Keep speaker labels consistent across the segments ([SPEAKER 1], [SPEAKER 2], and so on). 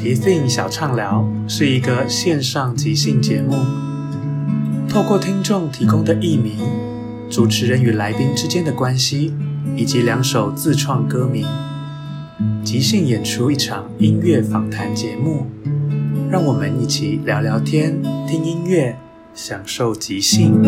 [SPEAKER 1] 即兴小畅聊是一个线上即兴节目，透过听众提供的艺名、主持人与来宾之间的关系，以及两首自创歌名，即兴演出一场音乐访谈节目，让我们一起聊聊天、听音乐、享受即兴。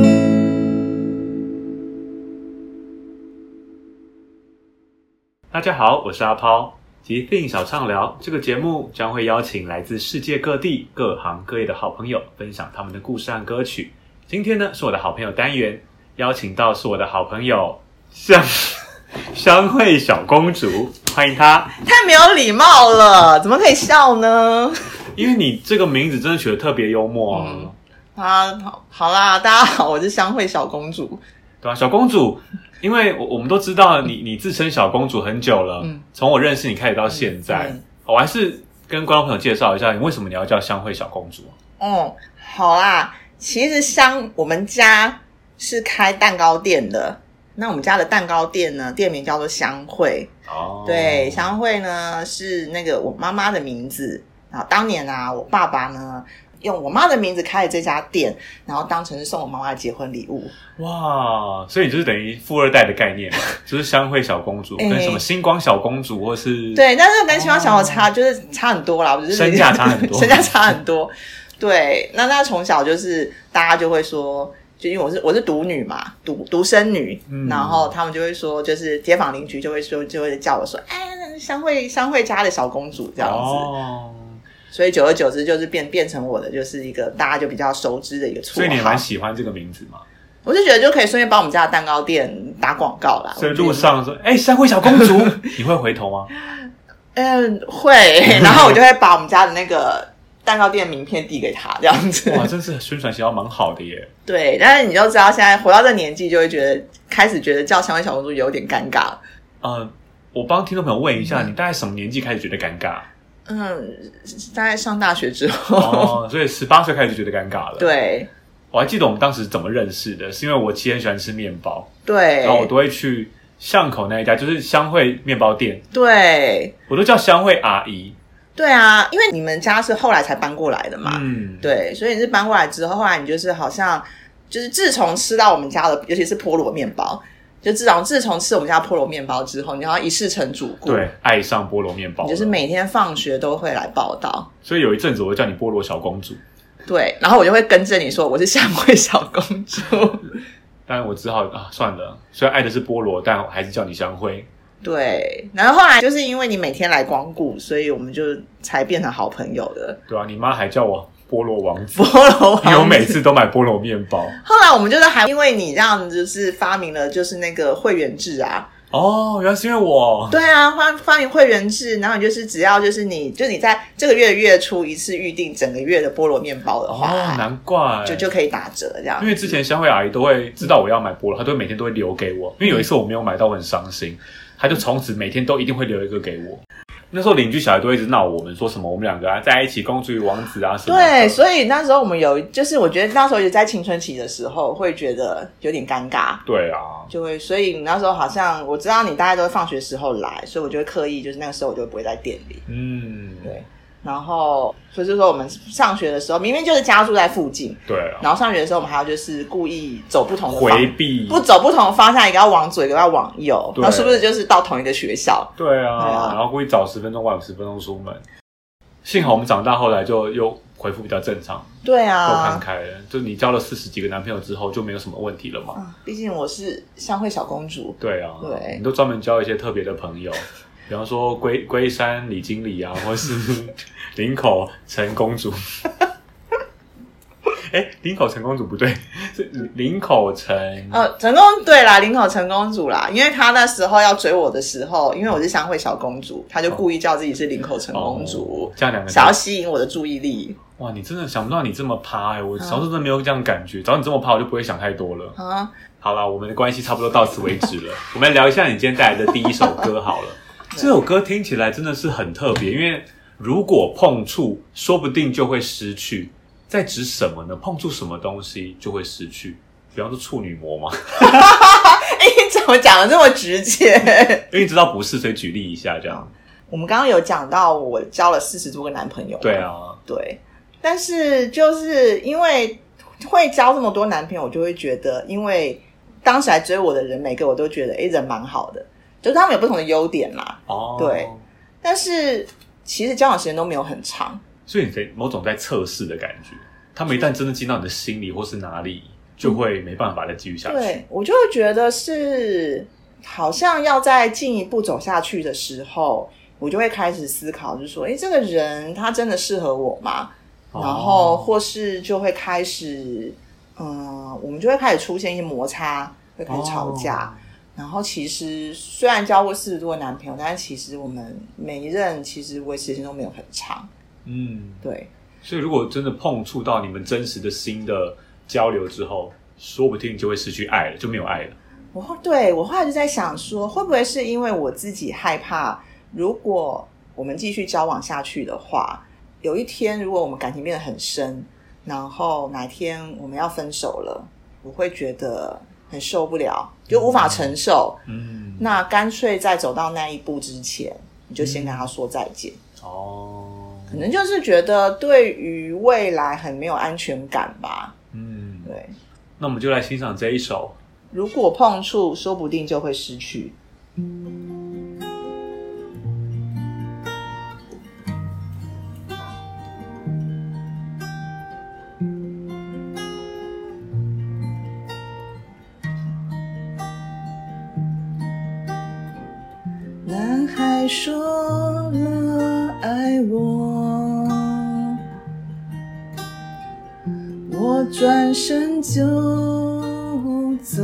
[SPEAKER 1] 大家好，我是阿抛。即兴小畅聊这个节目将会邀请来自世界各地各行各业的好朋友，分享他们的故事和歌曲。今天呢，是我的好朋友单元，邀请到是我的好朋友香香 慧小公主，欢迎她。
[SPEAKER 2] 太没有礼貌了，怎么可以笑呢？
[SPEAKER 1] 因为你这个名字真的取得特别幽默啊！
[SPEAKER 2] 嗯、啊，好，好啦，大家好，我是香慧小公主。
[SPEAKER 1] 对吧、啊，小公主？因为我我们都知道你你自称小公主很久了，嗯、从我认识你开始到现在，嗯嗯、我还是跟观众朋友介绍一下，你为什么你要叫香慧小公主？
[SPEAKER 2] 哦，好啦，其实香我们家是开蛋糕店的，那我们家的蛋糕店呢，店名叫做香慧。哦，对，香慧呢是那个我妈妈的名字，然后当年啊，我爸爸呢。用我妈的名字开了这家店，然后当成是送我妈妈的结婚礼物。
[SPEAKER 1] 哇，所以你就是等于富二代的概念嘛，就是香慧小公主，跟什么星光小公主，或是
[SPEAKER 2] 对，但是跟星光小公主差就是差很多啦，我觉得
[SPEAKER 1] 身价差很多，
[SPEAKER 2] 身价差很多。对，那那从小就是大家就会说，就因为我是我是独女嘛，独独生女，嗯、然后他们就会说，就是街坊邻居就会说，就会叫我说，哎，香会香会家的小公主这样子。哦所以久而久之，就是变变成我的，就是一个大家就比较熟知的一个绰号。
[SPEAKER 1] 所以你蛮喜欢这个名字吗？
[SPEAKER 2] 我就觉得就可以顺便帮我们家的蛋糕店打广告啦。
[SPEAKER 1] 所以路上说：“哎、欸，香慧小公主，你会回头吗？”
[SPEAKER 2] 嗯，会。然后我就会把我们家的那个蛋糕店名片递给他，这样子。
[SPEAKER 1] 哇，真是宣传效果蛮好的耶。
[SPEAKER 2] 对，但是你就知道，现在活到这年纪，就会觉得开始觉得叫三位小公主有点尴尬。
[SPEAKER 1] 呃，我帮听众朋友问一下，嗯、你大概什么年纪开始觉得尴尬？
[SPEAKER 2] 嗯，大概上大学之后，
[SPEAKER 1] 哦，所以十八岁开始就觉得尴尬了。
[SPEAKER 2] 对，
[SPEAKER 1] 我还记得我们当时怎么认识的，是因为我其实很喜欢吃面包，
[SPEAKER 2] 对，
[SPEAKER 1] 然后我都会去巷口那一家，就是香惠面包店，
[SPEAKER 2] 对，
[SPEAKER 1] 我都叫香惠阿姨。
[SPEAKER 2] 对啊，因为你们家是后来才搬过来的嘛，嗯，对，所以你是搬过来之后，后来你就是好像就是自从吃到我们家的，尤其是菠萝面包。就自从自从吃我们家菠萝面包之后，你好像一试成主顾，
[SPEAKER 1] 对，爱上菠萝面包，
[SPEAKER 2] 就是每天放学都会来报到。
[SPEAKER 1] 所以有一阵子我会叫你菠萝小公主，
[SPEAKER 2] 对，然后我就会跟着你说我是香慧小公主。
[SPEAKER 1] 但我只好啊，算了，虽然爱的是菠萝，但我还是叫你香灰。
[SPEAKER 2] 对，然后后来就是因为你每天来光顾，所以我们就才变成好朋友的。
[SPEAKER 1] 对啊，你妈还叫我菠萝王子，
[SPEAKER 2] 菠萝王子，
[SPEAKER 1] 因为我每次都买菠萝面包。
[SPEAKER 2] 后来我们就是还因为你这样子，就是发明了就是那个会员制啊。
[SPEAKER 1] 哦，原来是因为我。
[SPEAKER 2] 对啊，发发明会员制，然后你就是只要就是你就你在这个月月初一次预定整个月的菠萝面包的话，
[SPEAKER 1] 哦，难怪
[SPEAKER 2] 就就可以打折这样。
[SPEAKER 1] 因为之前香慧阿姨都会知道我要买菠萝，她都会每天都会留给我。因为有一次我没有买到，我很伤心，她就从此每天都一定会留一个给我。那时候邻居小孩都一直闹我们，说什么我们两个啊在一起，公主与王子啊什么。
[SPEAKER 2] 对，所以那时候我们有，就是我觉得那时候也在青春期的时候，会觉得有点尴尬。
[SPEAKER 1] 对啊，
[SPEAKER 2] 就会，所以那时候好像我知道你大概都是放学时候来，所以我就会刻意就是那个时候我就不会在店里。
[SPEAKER 1] 嗯，
[SPEAKER 2] 对。然后，所以就是说我们上学的时候，明明就是家住在附近，
[SPEAKER 1] 对啊。
[SPEAKER 2] 然后上学的时候，我们还要就是故意走不同的
[SPEAKER 1] 回避，
[SPEAKER 2] 不走不同的方向，一个要往左，一个要往右，那是不是就是到同一个学校？
[SPEAKER 1] 对啊。对啊，然后故意早十分钟，晚十分钟出门。幸好我们长大后来就又恢复比较正常，
[SPEAKER 2] 对啊，
[SPEAKER 1] 都看开了。就你交了四十几个男朋友之后，就没有什么问题了嘛。
[SPEAKER 2] 嗯，毕竟我是香会小公主。
[SPEAKER 1] 对啊，
[SPEAKER 2] 对，
[SPEAKER 1] 你都专门交一些特别的朋友。比方说龟龟山李经理啊，或是林口陈公主。哎、欸，林口陈公主不对，是林口陈。
[SPEAKER 2] 呃，陈公对啦，林口陈公主啦，因为她那时候要追我的时候，因为我是香会小公主，她就故意叫自己是林口陈公主，
[SPEAKER 1] 哦、这样两个
[SPEAKER 2] 想要吸引我的注意力。
[SPEAKER 1] 哇，你真的想不到你这么趴哎、欸！我小时候真的没有这样感觉，嗯、找你这么趴，我就不会想太多了。啊，好了，我们的关系差不多到此为止了。我们来聊一下你今天带来的第一首歌好了。这首歌听起来真的是很特别，因为如果碰触，说不定就会失去。在指什么呢？碰触什么东西就会失去？比方说处女膜吗？
[SPEAKER 2] 哎、欸，你怎么讲的这么直接？
[SPEAKER 1] 因为你知道不是，所以举例一下这样。
[SPEAKER 2] 我们刚刚有讲到，我交了四十多个男朋友。
[SPEAKER 1] 对啊，
[SPEAKER 2] 对。但是就是因为会交这么多男朋友，我就会觉得，因为当时来追我的人，每个我都觉得，哎，人蛮好的。就是他们有不同的优点啦，哦，对，但是其实交往时间都没有很长，
[SPEAKER 1] 所以你在某种在测试的感觉，他们一旦真的进到你的心里或是哪里，就会没办法再继续下去。
[SPEAKER 2] 对，我就会觉得是好像要再进一步走下去的时候，我就会开始思考，就是说，哎，这个人他真的适合我吗？然后或是就会开始，嗯，我们就会开始出现一些摩擦，会开始吵架。哦然后其实虽然交过四十多个男朋友，但是其实我们每一任其实维持时间都没有很长。嗯，对。
[SPEAKER 1] 所以如果真的碰触到你们真实的心的交流之后，说不定就会失去爱了，就没有爱了。
[SPEAKER 2] 我对我后来就在想说，会不会是因为我自己害怕，如果我们继续交往下去的话，有一天如果我们感情变得很深，然后哪天我们要分手了，我会觉得。很受不了，就无法承受。嗯，那干脆在走到那一步之前，你就先跟他说再见。哦，可能就是觉得对于未来很没有安全感吧。嗯，对。
[SPEAKER 1] 那我们就来欣赏这一首。
[SPEAKER 2] 如果碰触，说不定就会失去。嗯说了爱我，我转身就走，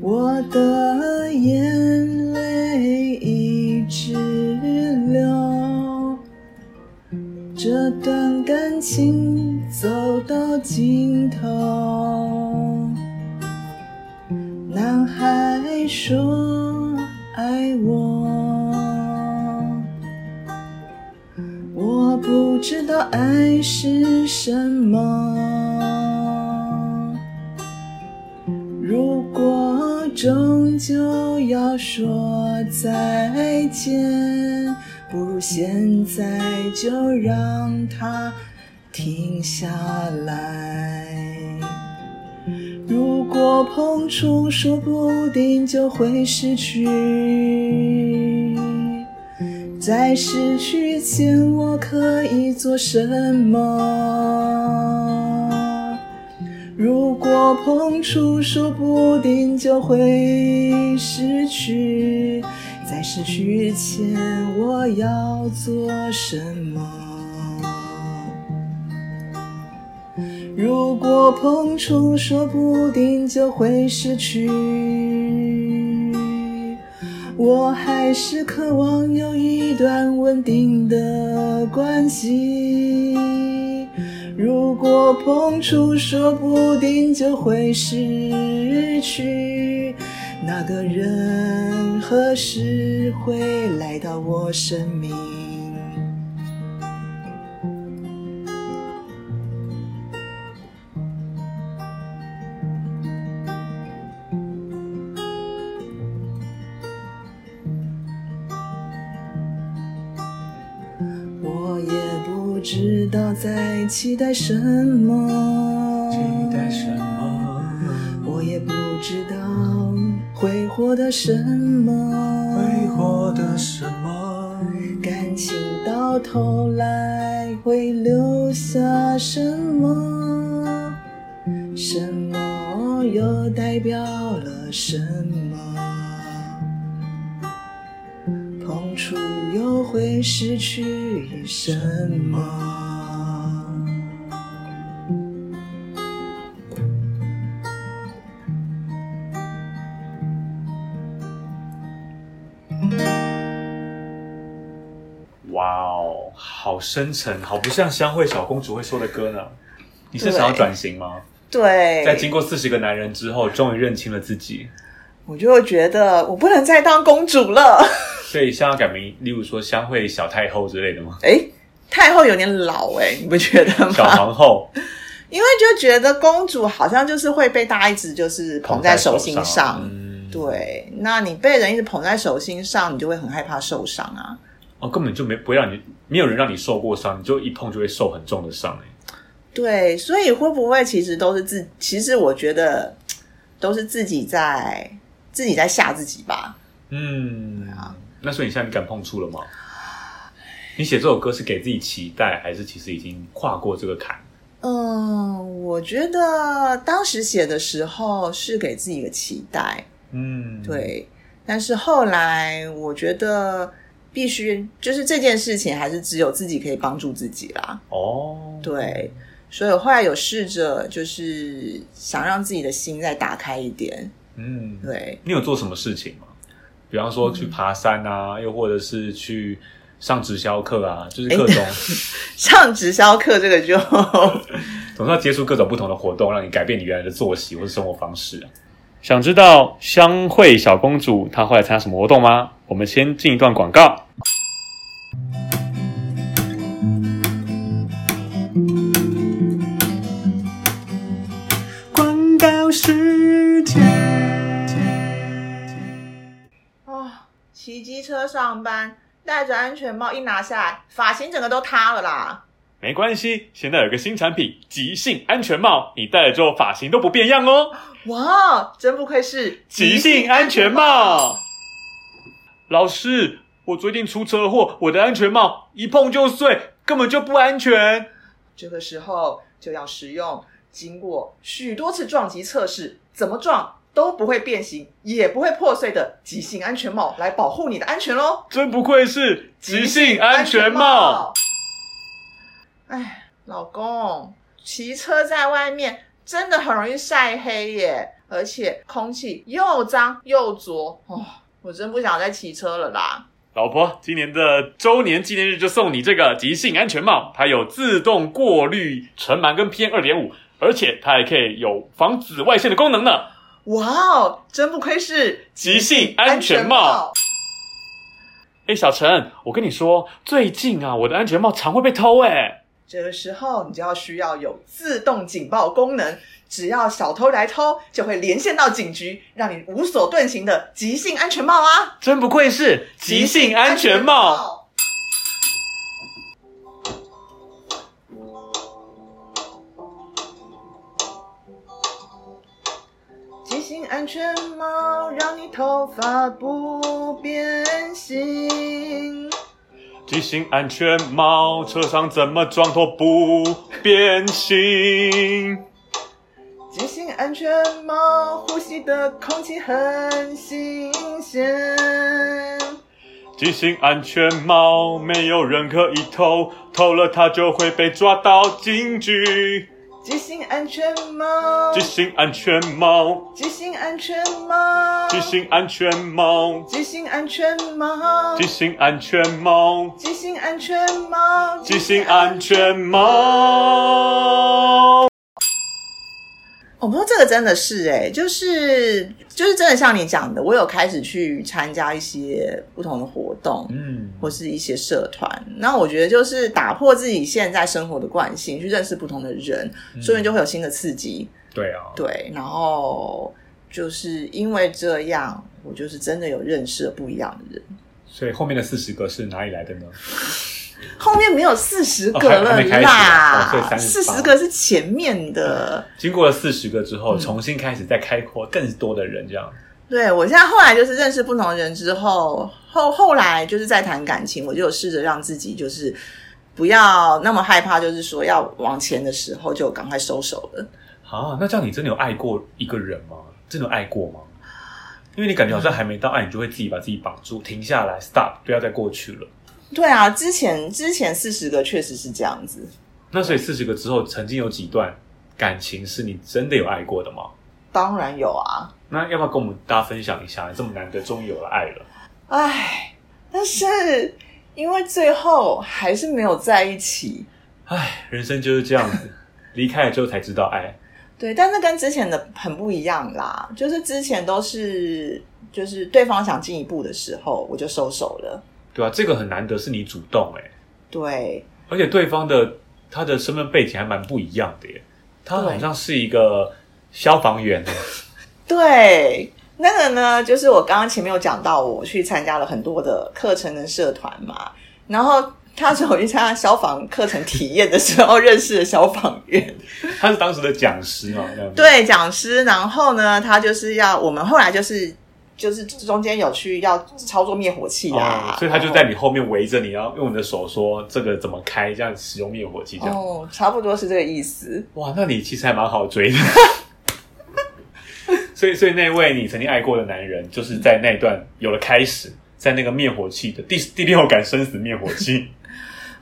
[SPEAKER 2] 我的眼泪一直流，这段感情走到尽头，说爱我，我不知道爱是什么。如果终究要说再见，不如现在就让它停下来。如果碰触，说不定就会失去。在失去前，我可以做什么？如果碰触，说不定就会失去。在失去前，我要做什么？如果碰触，说不定就会失去。我还是渴望有一段稳定的关系。如果碰触，说不定就会失去。那个人何时会来到我生命？我也不知道在期待什么，
[SPEAKER 3] 期待什么？
[SPEAKER 2] 我也不知道。会获得什么？
[SPEAKER 3] 会获得什么？
[SPEAKER 2] 感情到头来会留下什么？什么又代表了什么？会失去什么？
[SPEAKER 1] 哇哦好深沉，好不像香慧小公主会说的歌呢。你是想要转型吗？
[SPEAKER 2] 对，
[SPEAKER 1] 在经过四十个男人之后，终于认清了自己。
[SPEAKER 2] 我就会觉得我不能再当公主了，
[SPEAKER 1] 所以想要改名，例如说相会小太后之类的吗？
[SPEAKER 2] 哎，太后有点老哎，你不觉得吗？
[SPEAKER 1] 小皇后，
[SPEAKER 2] 因为就觉得公主好像就是会被大家一直就是捧在手心上。上嗯、对，那你被人一直捧在手心上，你就会很害怕受伤啊。
[SPEAKER 1] 哦，根本就没不会让你，没有人让你受过伤，你就一碰就会受很重的伤哎。
[SPEAKER 2] 对，所以会不会其实都是自，其实我觉得都是自己在自己在吓自己吧。
[SPEAKER 1] 嗯，啊，那所以你现在你敢碰触了吗？你写这首歌是给自己期待，还是其实已经跨过这个坎？
[SPEAKER 2] 嗯，我觉得当时写的时候是给自己一个期待。嗯，对，但是后来我觉得。必须就是这件事情，还是只有自己可以帮助自己啦。哦，对，所以我后来有试着，就是想让自己的心再打开一点。嗯，对。你
[SPEAKER 1] 有做什么事情吗？比方说去爬山啊，嗯、又或者是去上直销课啊，就是各种、欸、
[SPEAKER 2] 上直销课，这个就
[SPEAKER 1] 总是要接触各种不同的活动，让你改变你原来的作息或者生活方式啊。想知道香惠小公主她后来参加什么活动吗？我们先进一段广告。
[SPEAKER 2] 骑机车上班，戴着安全帽一拿下来，发型整个都塌了啦。
[SPEAKER 1] 没关系，现在有个新产品——即兴安全帽，你戴了之后发型都不变样哦。
[SPEAKER 2] 哇，真不愧是
[SPEAKER 1] 即兴安全帽。老师，我最近出车祸，我的安全帽一碰就碎，根本就不安全。
[SPEAKER 2] 这个时候就要使用经过许多次撞击测试，怎么撞都不会变形，也不会破碎的即兴安全帽来保护你的安全喽！
[SPEAKER 1] 真不愧是即兴安全帽。
[SPEAKER 2] 哎，老公，骑车在外面真的很容易晒黑耶，而且空气又脏又浊哦。我真不想再骑车了啦！
[SPEAKER 1] 老婆，今年的周年纪念日就送你这个即兴安全帽，它有自动过滤尘螨跟 PM 二点五，而且它还可以有防紫外线的功能呢。
[SPEAKER 2] 哇哦，真不愧是
[SPEAKER 1] 即兴安全帽！哎，小陈，我跟你说，最近啊，我的安全帽常会被偷哎。
[SPEAKER 2] 这个时候，你就要需要有自动警报功能。只要小偷来偷，就会连线到警局，让你无所遁形的即兴安全帽啊！
[SPEAKER 1] 真不愧是即兴安全帽。
[SPEAKER 2] 安全帽，让你头发不变形。
[SPEAKER 1] 即兴安全帽，车上怎么装都不变形。
[SPEAKER 2] 安全帽，呼吸的空气很新鲜。
[SPEAKER 1] 系紧安全帽，没有人可以偷，偷了它就会被抓到警局。
[SPEAKER 2] 系紧安全帽，
[SPEAKER 1] 执行安全帽，
[SPEAKER 2] 执行安全帽，
[SPEAKER 1] 执行安全帽，
[SPEAKER 2] 执行安全帽，
[SPEAKER 1] 执行安全帽，
[SPEAKER 2] 执行安全帽，
[SPEAKER 1] 执行安全帽。
[SPEAKER 2] 我不说这个真的是哎，就是就是真的像你讲的，我有开始去参加一些不同的活动，嗯，或是一些社团。那我觉得就是打破自己现在生活的惯性，去认识不同的人，所以就会有新的刺激。
[SPEAKER 1] 对啊，
[SPEAKER 2] 对，然后就是因为这样，我就是真的有认识了不一样的人。
[SPEAKER 1] 所以后面的四十个是哪里来的呢？
[SPEAKER 2] 后面没有四十个了啦，四十个是前面的。
[SPEAKER 1] 经过了四十个之后，重新开始再开阔更多的人，这样。
[SPEAKER 2] 对，我现在后来就是认识不同的人之后，后后来就是在谈感情，我就有试着让自己就是不要那么害怕，就是说要往前的时候就赶快收手了。
[SPEAKER 1] 啊，那这样你真的有爱过一个人吗？真的有爱过吗？因为你感觉好像还没到爱，你就会自己把自己绑住，停下来，stop，不要再过去了。
[SPEAKER 2] 对啊，之前之前四十个确实是这样子。
[SPEAKER 1] 那所以四十个之后，曾经有几段感情是你真的有爱过的吗？
[SPEAKER 2] 当然有啊。
[SPEAKER 1] 那要不要跟我们大家分享一下？这么难得终于有了爱了。
[SPEAKER 2] 唉，但是因为最后还是没有在一起。
[SPEAKER 1] 唉，人生就是这样子，离开了之后才知道爱。
[SPEAKER 2] 对，但是跟之前的很不一样啦。就是之前都是，就是对方想进一步的时候，我就收手了。
[SPEAKER 1] 对啊，这个很难得是你主动哎。
[SPEAKER 2] 对，
[SPEAKER 1] 而且对方的他的身份背景还蛮不一样的耶，他好像是一个消防员。
[SPEAKER 2] 对，那个呢，就是我刚刚前面有讲到，我去参加了很多的课程跟社团嘛，然后他是我去参加消防课程体验的时候 认识的消防员，
[SPEAKER 1] 他是当时的讲师嘛？
[SPEAKER 2] 对，讲师，然后呢，他就是要我们后来就是。就是中间有去要操作灭火器啊、
[SPEAKER 1] 哦，所以他就在你后面围着你，然后用你的手说这个怎么开，这样使用灭火器这样。
[SPEAKER 2] 哦，差不多是这个意思。
[SPEAKER 1] 哇，那你其实还蛮好追的。所以，所以那位你曾经爱过的男人，就是在那段有了开始，在那个灭火器的第第六感生死灭火器。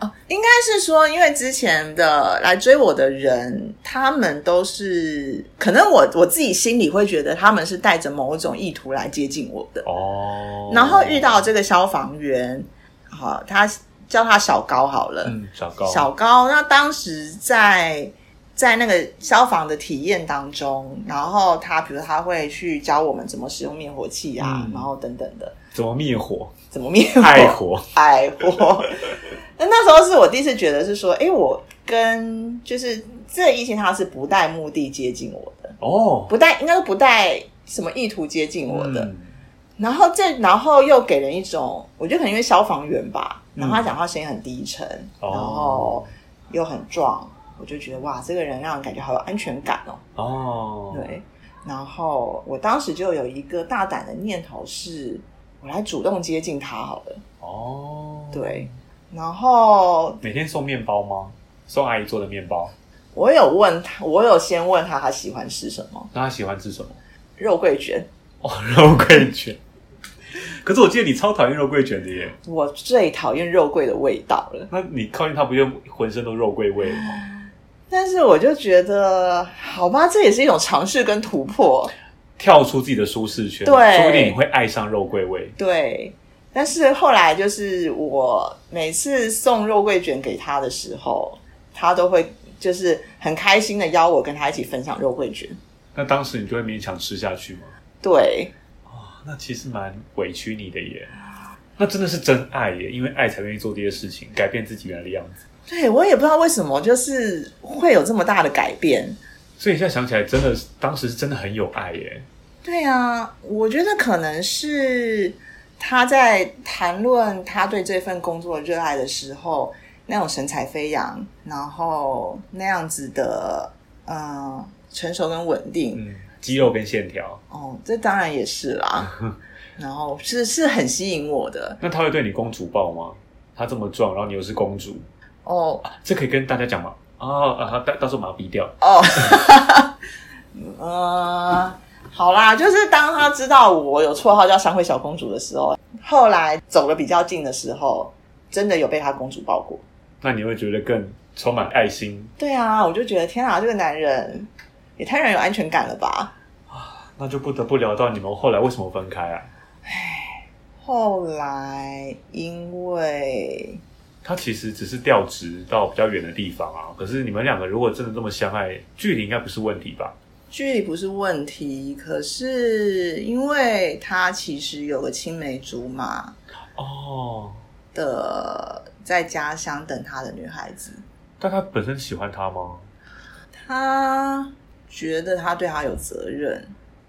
[SPEAKER 2] 哦，应该是说，因为之前的来追我的人，他们都是可能我我自己心里会觉得他们是带着某种意图来接近我的。哦。然后遇到这个消防员，好，他叫他小高好了，
[SPEAKER 1] 嗯，小高，
[SPEAKER 2] 小高。那当时在在那个消防的体验当中，然后他比如他会去教我们怎么使用灭火器啊，嗯、然后等等的，
[SPEAKER 1] 怎么灭火，
[SPEAKER 2] 怎么灭火，
[SPEAKER 1] 爱火，
[SPEAKER 2] 爱火。那那时候是我第一次觉得是说，哎，我跟就是这个异性他是不带目的接近我的哦，不带应该是不带什么意图接近我的。嗯、然后这然后又给人一种，我觉得可能因为消防员吧，然后他讲话声音很低沉，嗯、然后又很壮，我就觉得哇，这个人让人感觉好有安全感哦。哦，对。然后我当时就有一个大胆的念头是，我来主动接近他好了。哦，对。然后
[SPEAKER 1] 每天送面包吗？送阿姨做的面包。
[SPEAKER 2] 我有问他，我有先问他他喜欢吃什么。
[SPEAKER 1] 那他喜欢吃什么？肉
[SPEAKER 2] 桂卷。
[SPEAKER 1] 哦，肉桂卷。可是我记得你超讨厌肉桂卷的耶。
[SPEAKER 2] 我最讨厌肉桂的味道了。
[SPEAKER 1] 那你靠近他不就浑身都肉桂味了吗？
[SPEAKER 2] 但是我就觉得，好吧，这也是一种尝试跟突破，
[SPEAKER 1] 跳出自己的舒适圈。
[SPEAKER 2] 对，
[SPEAKER 1] 说不定你会爱上肉桂味。
[SPEAKER 2] 对。但是后来就是我每次送肉桂卷给他的时候，他都会就是很开心的邀我跟他一起分享肉桂卷。
[SPEAKER 1] 那当时你就会勉强吃下去吗？
[SPEAKER 2] 对。
[SPEAKER 1] 哦，那其实蛮委屈你的耶。那真的是真爱耶，因为爱才愿意做这些事情，改变自己原来的样子。
[SPEAKER 2] 对，我也不知道为什么，就是会有这么大的改变。
[SPEAKER 1] 所以现在想起来，真的当时是真的很有爱耶。
[SPEAKER 2] 对啊，我觉得可能是。他在谈论他对这份工作热爱的时候，那种神采飞扬，然后那样子的，嗯、呃，成熟跟稳定，
[SPEAKER 1] 嗯，肌肉跟线条，
[SPEAKER 2] 哦，这当然也是啦。然后是是很吸引我的。
[SPEAKER 1] 那他会对你公主抱吗？他这么壮，然后你又是公主，
[SPEAKER 2] 哦，
[SPEAKER 1] 这可以跟大家讲吗？哦，啊，到到时候把它逼掉。
[SPEAKER 2] 哦，呃，好啦，就是当他知道我有绰号叫香会小公主的时候，后来走得比较近的时候，真的有被他公主抱过。
[SPEAKER 1] 那你会觉得更充满爱心？
[SPEAKER 2] 对啊，我就觉得天啊，这个男人也太让人有安全感了吧！
[SPEAKER 1] 啊，那就不得不聊到你们后来为什么分开啊？
[SPEAKER 2] 唉，后来因为
[SPEAKER 1] 他其实只是调职到比较远的地方啊，可是你们两个如果真的这么相爱，距离应该不是问题吧？
[SPEAKER 2] 距离不是问题，可是因为他其实有个青梅竹马哦的，在家乡等他的女孩子。
[SPEAKER 1] 但他本身喜欢他吗？
[SPEAKER 2] 他觉得他对他有责任。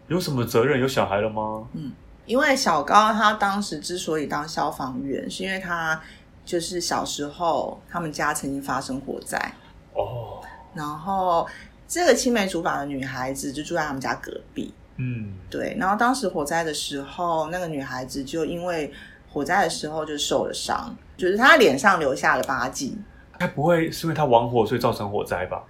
[SPEAKER 1] 有什么责任？有小孩了吗？
[SPEAKER 2] 嗯，因为小高他当时之所以当消防员，是因为他就是小时候他们家曾经发生火灾哦，然后。这个青梅竹马的女孩子就住在他们家隔壁，嗯，对。然后当时火灾的时候，那个女孩子就因为火灾的时候就受了伤，就是她脸上留下了疤迹。
[SPEAKER 1] 该不会是因为她玩火所以造成火灾吧？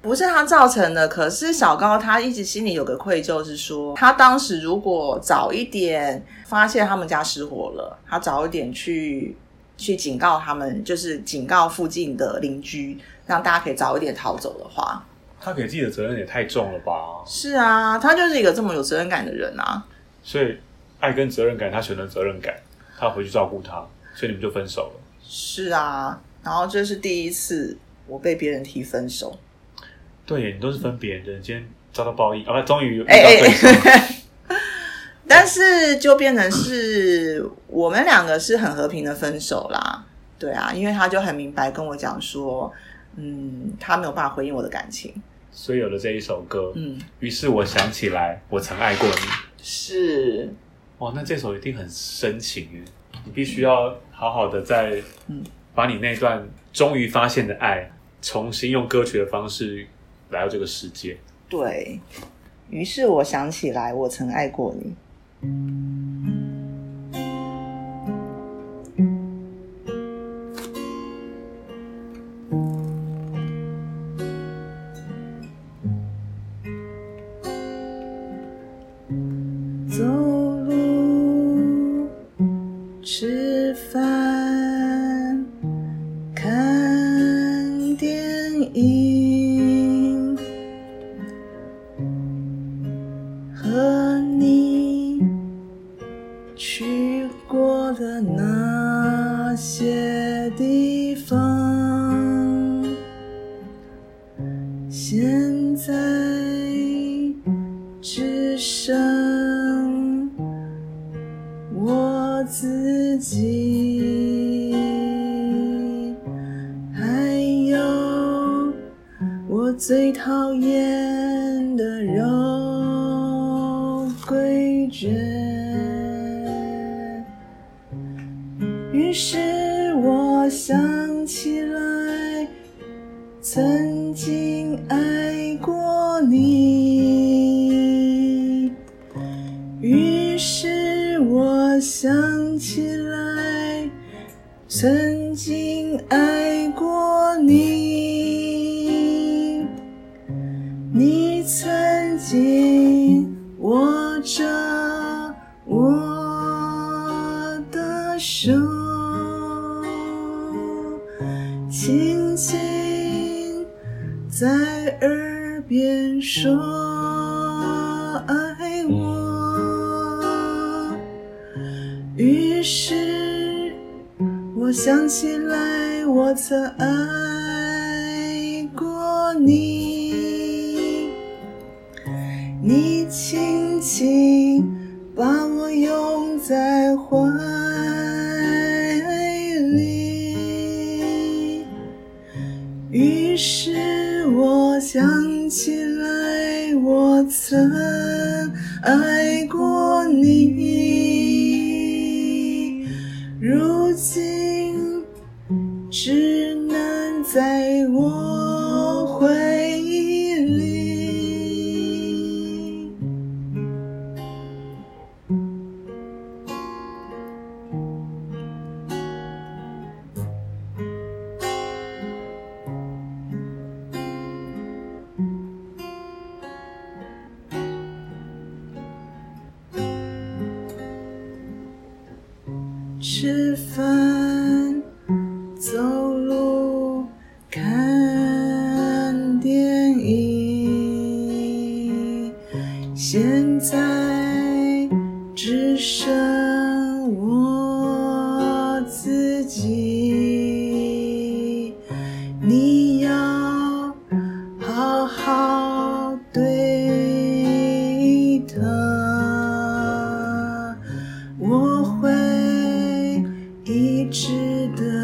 [SPEAKER 2] 不是她造成的，可是小高他一直心里有个愧疚，是说他当时如果早一点发现他们家失火了，他早一点去去警告他们，就是警告附近的邻居，让大家可以早一点逃走的话。
[SPEAKER 1] 他给自己的责任也太重了吧？
[SPEAKER 2] 是啊，他就是一个这么有责任感的人啊。
[SPEAKER 1] 所以爱跟责任感，他选择责任感，他回去照顾他，所以你们就分手了。
[SPEAKER 2] 是啊，然后这是第一次我被别人提分手。
[SPEAKER 1] 对，你都是分别人的，今天遭到报应啊！不，终于遇到对手。欸 欸
[SPEAKER 2] 但是就变成是我们两个是很和平的分手啦。对啊，因为他就很明白跟我讲说。嗯，他没有办法回应我的感情，
[SPEAKER 1] 所以有了这一首歌。嗯，于是我想起来，我曾爱过你。
[SPEAKER 2] 是，
[SPEAKER 1] 哇，那这首一定很深情耶。你必须要好好的再，嗯，把你那段终于发现的爱，重新用歌曲的方式来到这个世界。
[SPEAKER 2] 对，于是我想起来，我曾爱过你。看电影。紧握着我的手，轻轻在耳边说爱我。于是我想起来，我曾爱只能在我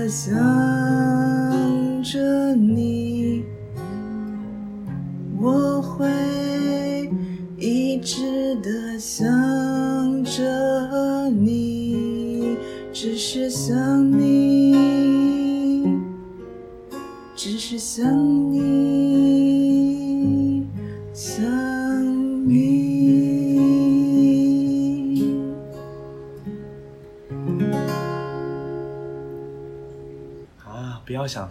[SPEAKER 2] 想着你，我会一直的想着你，只是想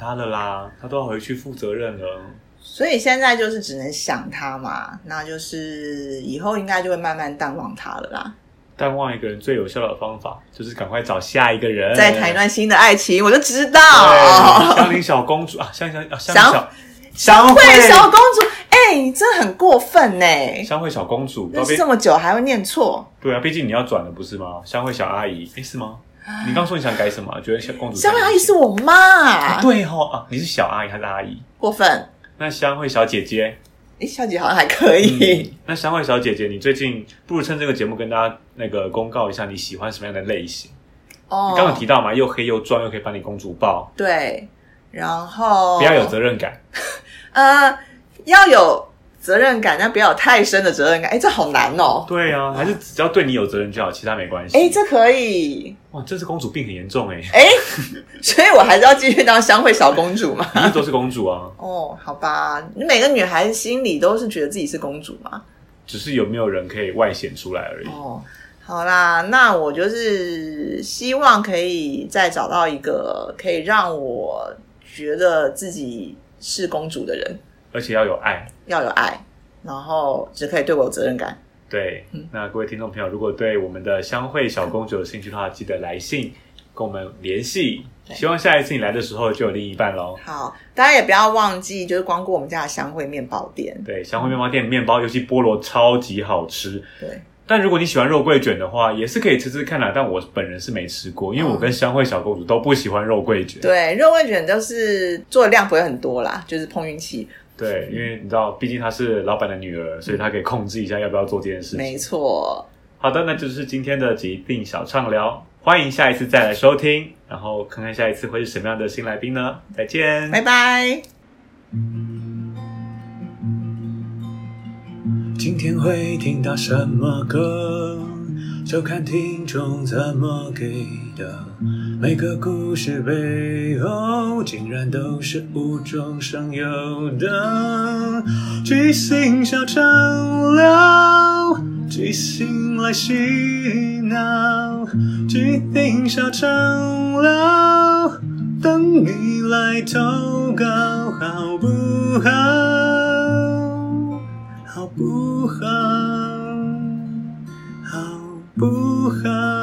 [SPEAKER 1] 他了啦，他都要回去负责任了。
[SPEAKER 2] 所以现在就是只能想他嘛，那就是以后应该就会慢慢淡忘他了啦。
[SPEAKER 1] 淡忘一个人最有效的方法就是赶快找下一个人，
[SPEAKER 2] 再谈一段新的爱情。我就知道，
[SPEAKER 1] 香菱小公主啊，香香啊，香小
[SPEAKER 2] 香慧小公主，哎、欸，你真的很过分呢。
[SPEAKER 1] 香慧小公主，
[SPEAKER 2] 认识这么久还会念错？
[SPEAKER 1] 对啊，毕竟你要转了不是吗？香慧小阿姨，哎、欸，是吗？你刚说你想改什么？觉得小公主
[SPEAKER 2] 香慧阿姨是我妈、
[SPEAKER 1] 啊，对哦啊，你是小阿姨还是阿姨？
[SPEAKER 2] 过分。
[SPEAKER 1] 那香慧小姐姐，
[SPEAKER 2] 哎，小姐好像还可以。
[SPEAKER 1] 嗯、那香慧小姐姐，你最近不如趁这个节目跟大家那个公告一下，你喜欢什么样的类型？哦，你刚刚提到嘛，又黑又壮，又可以帮你公主抱。
[SPEAKER 2] 对，然后
[SPEAKER 1] 不要有责任感。
[SPEAKER 2] 呃，要有。责任感，但不要有太深的责任感。哎，这好难哦。
[SPEAKER 1] 对啊，还是只要对你有责任就好，其他没关系。
[SPEAKER 2] 哎，这可以。
[SPEAKER 1] 哇，这是公主病很严重哎。
[SPEAKER 2] 哎，所以我还是要继续当香会小公主嘛。
[SPEAKER 1] 一直都是公主啊。
[SPEAKER 2] 哦，好吧，你每个女孩子心里都是觉得自己是公主嘛。
[SPEAKER 1] 只是有没有人可以外显出来而已。
[SPEAKER 2] 哦，好啦，那我就是希望可以再找到一个可以让我觉得自己是公主的人。
[SPEAKER 1] 而且要有爱，
[SPEAKER 2] 要有爱，然后只可以对我有责任感。
[SPEAKER 1] 对，嗯、那各位听众朋友，如果对我们的香会小公主有兴趣的话，记得来信跟我们联系。希望下一次你来的时候就有另一半喽。
[SPEAKER 2] 好，大家也不要忘记，就是光顾我们家的香会面包店。
[SPEAKER 1] 对，香会面包店面包，尤其菠萝超级好吃。
[SPEAKER 2] 对，
[SPEAKER 1] 但如果你喜欢肉桂卷的话，也是可以吃吃看啦。但我本人是没吃过，因为我跟香会小公主都不喜欢肉桂卷。
[SPEAKER 2] 对，肉桂卷就是做的量不会很多啦，就是碰运气。
[SPEAKER 1] 对，因为你知道，毕竟她是老板的女儿，所以她可以控制一下要不要做这件事情。
[SPEAKER 2] 没错。
[SPEAKER 1] 好的，那就是今天的疾病小畅聊，欢迎下一次再来收听，然后看看下一次会是什么样的新来宾呢？再见，
[SPEAKER 2] 拜拜。
[SPEAKER 3] 今天会听到什么歌？就看听众怎么给的。每个故事背后，竟然都是无中生有的。即兴小畅聊，即兴来洗脑。即兴小畅聊，等你来投稿，好不好？好不好？好不好？